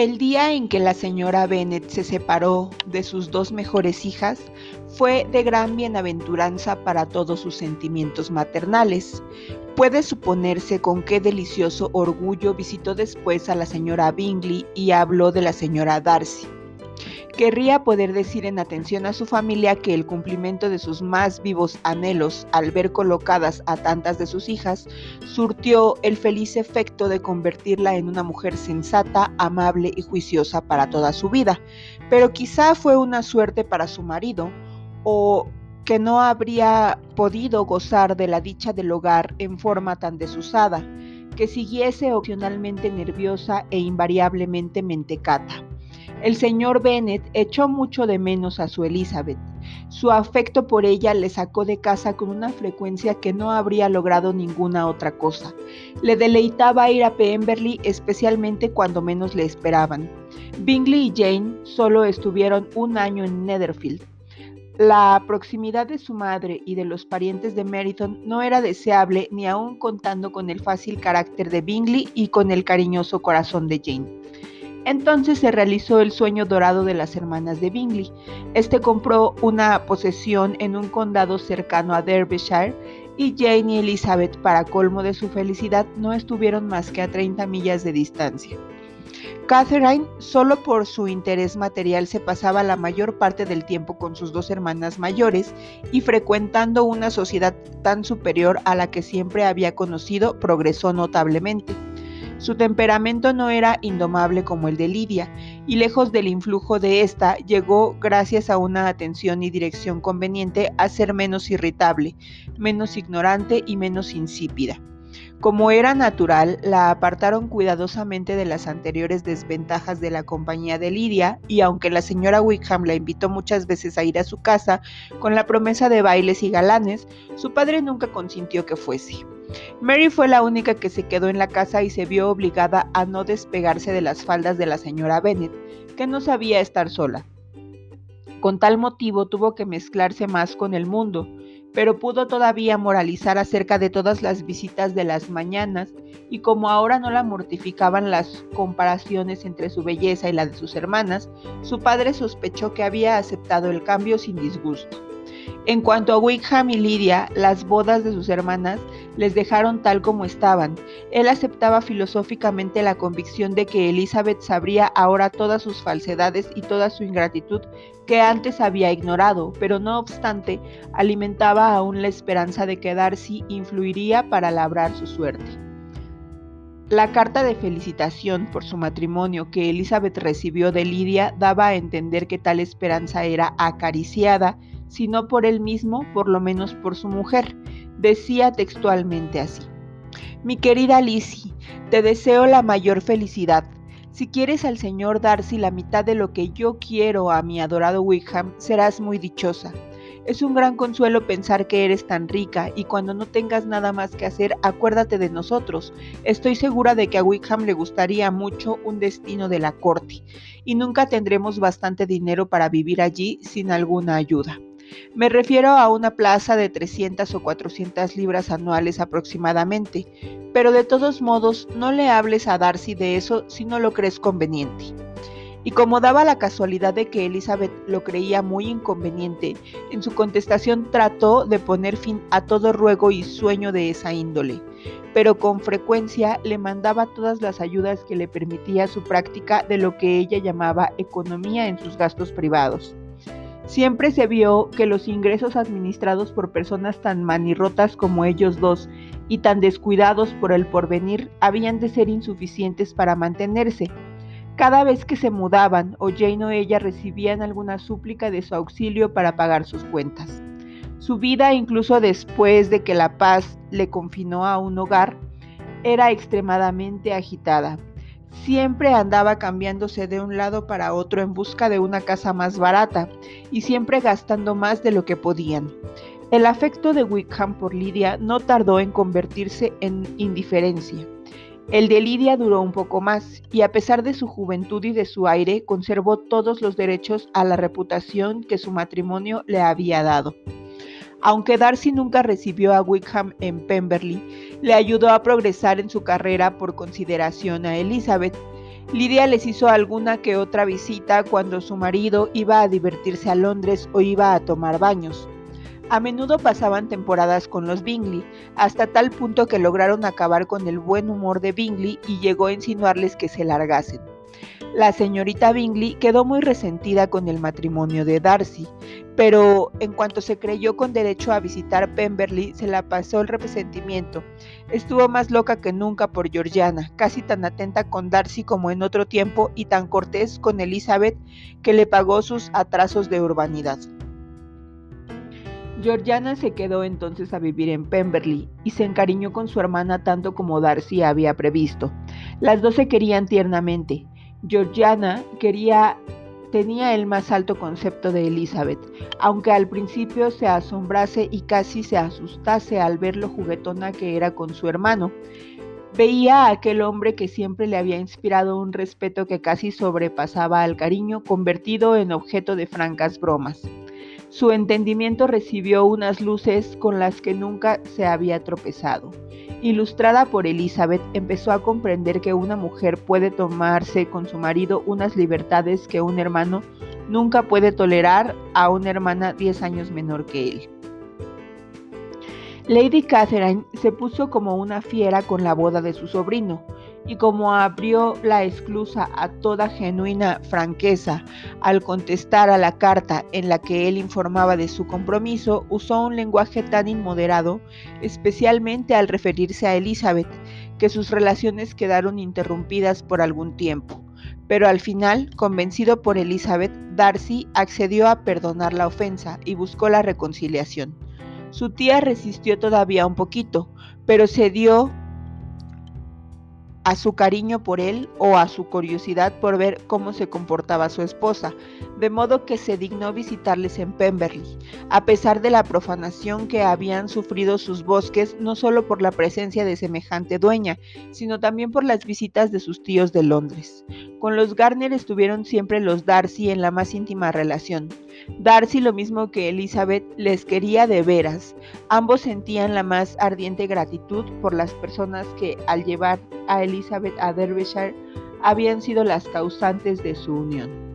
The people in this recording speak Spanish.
El día en que la señora Bennet se separó de sus dos mejores hijas fue de gran bienaventuranza para todos sus sentimientos maternales. Puede suponerse con qué delicioso orgullo visitó después a la señora Bingley y habló de la señora Darcy. Querría poder decir en atención a su familia que el cumplimiento de sus más vivos anhelos al ver colocadas a tantas de sus hijas surtió el feliz efecto de convertirla en una mujer sensata, amable y juiciosa para toda su vida, pero quizá fue una suerte para su marido, o que no habría podido gozar de la dicha del hogar en forma tan desusada, que siguiese opcionalmente nerviosa e invariablemente mentecata. El señor Bennet echó mucho de menos a su Elizabeth. Su afecto por ella le sacó de casa con una frecuencia que no habría logrado ninguna otra cosa. Le deleitaba ir a Pemberley especialmente cuando menos le esperaban. Bingley y Jane solo estuvieron un año en Netherfield. La proximidad de su madre y de los parientes de Meryton no era deseable ni aun contando con el fácil carácter de Bingley y con el cariñoso corazón de Jane. Entonces se realizó el sueño dorado de las hermanas de Bingley. Este compró una posesión en un condado cercano a Derbyshire y Jane y Elizabeth, para colmo de su felicidad, no estuvieron más que a 30 millas de distancia. Catherine, solo por su interés material, se pasaba la mayor parte del tiempo con sus dos hermanas mayores y frecuentando una sociedad tan superior a la que siempre había conocido, progresó notablemente. Su temperamento no era indomable como el de Lidia, y lejos del influjo de ésta, llegó, gracias a una atención y dirección conveniente, a ser menos irritable, menos ignorante y menos insípida. Como era natural, la apartaron cuidadosamente de las anteriores desventajas de la compañía de Lidia, y aunque la señora Wickham la invitó muchas veces a ir a su casa con la promesa de bailes y galanes, su padre nunca consintió que fuese. Mary fue la única que se quedó en la casa y se vio obligada a no despegarse de las faldas de la señora Bennet, que no sabía estar sola. Con tal motivo tuvo que mezclarse más con el mundo, pero pudo todavía moralizar acerca de todas las visitas de las mañanas, y como ahora no la mortificaban las comparaciones entre su belleza y la de sus hermanas, su padre sospechó que había aceptado el cambio sin disgusto. En cuanto a Wickham y Lydia, las bodas de sus hermanas les dejaron tal como estaban. Él aceptaba filosóficamente la convicción de que Elizabeth sabría ahora todas sus falsedades y toda su ingratitud que antes había ignorado, pero no obstante alimentaba aún la esperanza de que Darcy influiría para labrar su suerte. La carta de felicitación por su matrimonio que Elizabeth recibió de Lydia daba a entender que tal esperanza era acariciada si no por él mismo, por lo menos por su mujer. Decía textualmente así. Mi querida Lizzie, te deseo la mayor felicidad. Si quieres al señor Darcy la mitad de lo que yo quiero a mi adorado Wickham, serás muy dichosa. Es un gran consuelo pensar que eres tan rica y cuando no tengas nada más que hacer, acuérdate de nosotros. Estoy segura de que a Wickham le gustaría mucho un destino de la corte y nunca tendremos bastante dinero para vivir allí sin alguna ayuda. Me refiero a una plaza de 300 o 400 libras anuales aproximadamente, pero de todos modos no le hables a Darcy de eso si no lo crees conveniente. Y como daba la casualidad de que Elizabeth lo creía muy inconveniente, en su contestación trató de poner fin a todo ruego y sueño de esa índole, pero con frecuencia le mandaba todas las ayudas que le permitía su práctica de lo que ella llamaba economía en sus gastos privados. Siempre se vio que los ingresos administrados por personas tan manirrotas como ellos dos y tan descuidados por el porvenir habían de ser insuficientes para mantenerse. Cada vez que se mudaban, o Jane o ella recibían alguna súplica de su auxilio para pagar sus cuentas. Su vida, incluso después de que la paz le confinó a un hogar, era extremadamente agitada. Siempre andaba cambiándose de un lado para otro en busca de una casa más barata y siempre gastando más de lo que podían. El afecto de Wickham por Lidia no tardó en convertirse en indiferencia. El de Lidia duró un poco más, y a pesar de su juventud y de su aire, conservó todos los derechos a la reputación que su matrimonio le había dado. Aunque Darcy nunca recibió a Wickham en Pemberley, le ayudó a progresar en su carrera por consideración a Elizabeth. Lidia les hizo alguna que otra visita cuando su marido iba a divertirse a Londres o iba a tomar baños. A menudo pasaban temporadas con los Bingley, hasta tal punto que lograron acabar con el buen humor de Bingley y llegó a insinuarles que se largasen. La señorita Bingley quedó muy resentida con el matrimonio de Darcy, pero en cuanto se creyó con derecho a visitar Pemberley, se la pasó el resentimiento. Estuvo más loca que nunca por Georgiana, casi tan atenta con Darcy como en otro tiempo y tan cortés con Elizabeth que le pagó sus atrasos de urbanidad. Georgiana se quedó entonces a vivir en Pemberley y se encariñó con su hermana tanto como Darcy había previsto. Las dos se querían tiernamente. Georgiana quería tenía el más alto concepto de Elizabeth, aunque al principio se asombrase y casi se asustase al ver lo juguetona que era con su hermano. Veía a aquel hombre que siempre le había inspirado un respeto que casi sobrepasaba al cariño, convertido en objeto de francas bromas. Su entendimiento recibió unas luces con las que nunca se había tropezado. Ilustrada por Elizabeth, empezó a comprender que una mujer puede tomarse con su marido unas libertades que un hermano nunca puede tolerar a una hermana 10 años menor que él. Lady Catherine se puso como una fiera con la boda de su sobrino, y como abrió la esclusa a toda genuina franqueza al contestar a la carta en la que él informaba de su compromiso, usó un lenguaje tan inmoderado, especialmente al referirse a Elizabeth, que sus relaciones quedaron interrumpidas por algún tiempo. Pero al final, convencido por Elizabeth, Darcy accedió a perdonar la ofensa y buscó la reconciliación. Su tía resistió todavía un poquito, pero cedió a su cariño por él o a su curiosidad por ver cómo se comportaba su esposa, de modo que se dignó visitarles en Pemberley, a pesar de la profanación que habían sufrido sus bosques, no solo por la presencia de semejante dueña, sino también por las visitas de sus tíos de Londres. Con los Garner estuvieron siempre los Darcy en la más íntima relación. Darcy, lo mismo que Elizabeth, les quería de veras. Ambos sentían la más ardiente gratitud por las personas que, al llevar a Elizabeth a Derbyshire, habían sido las causantes de su unión.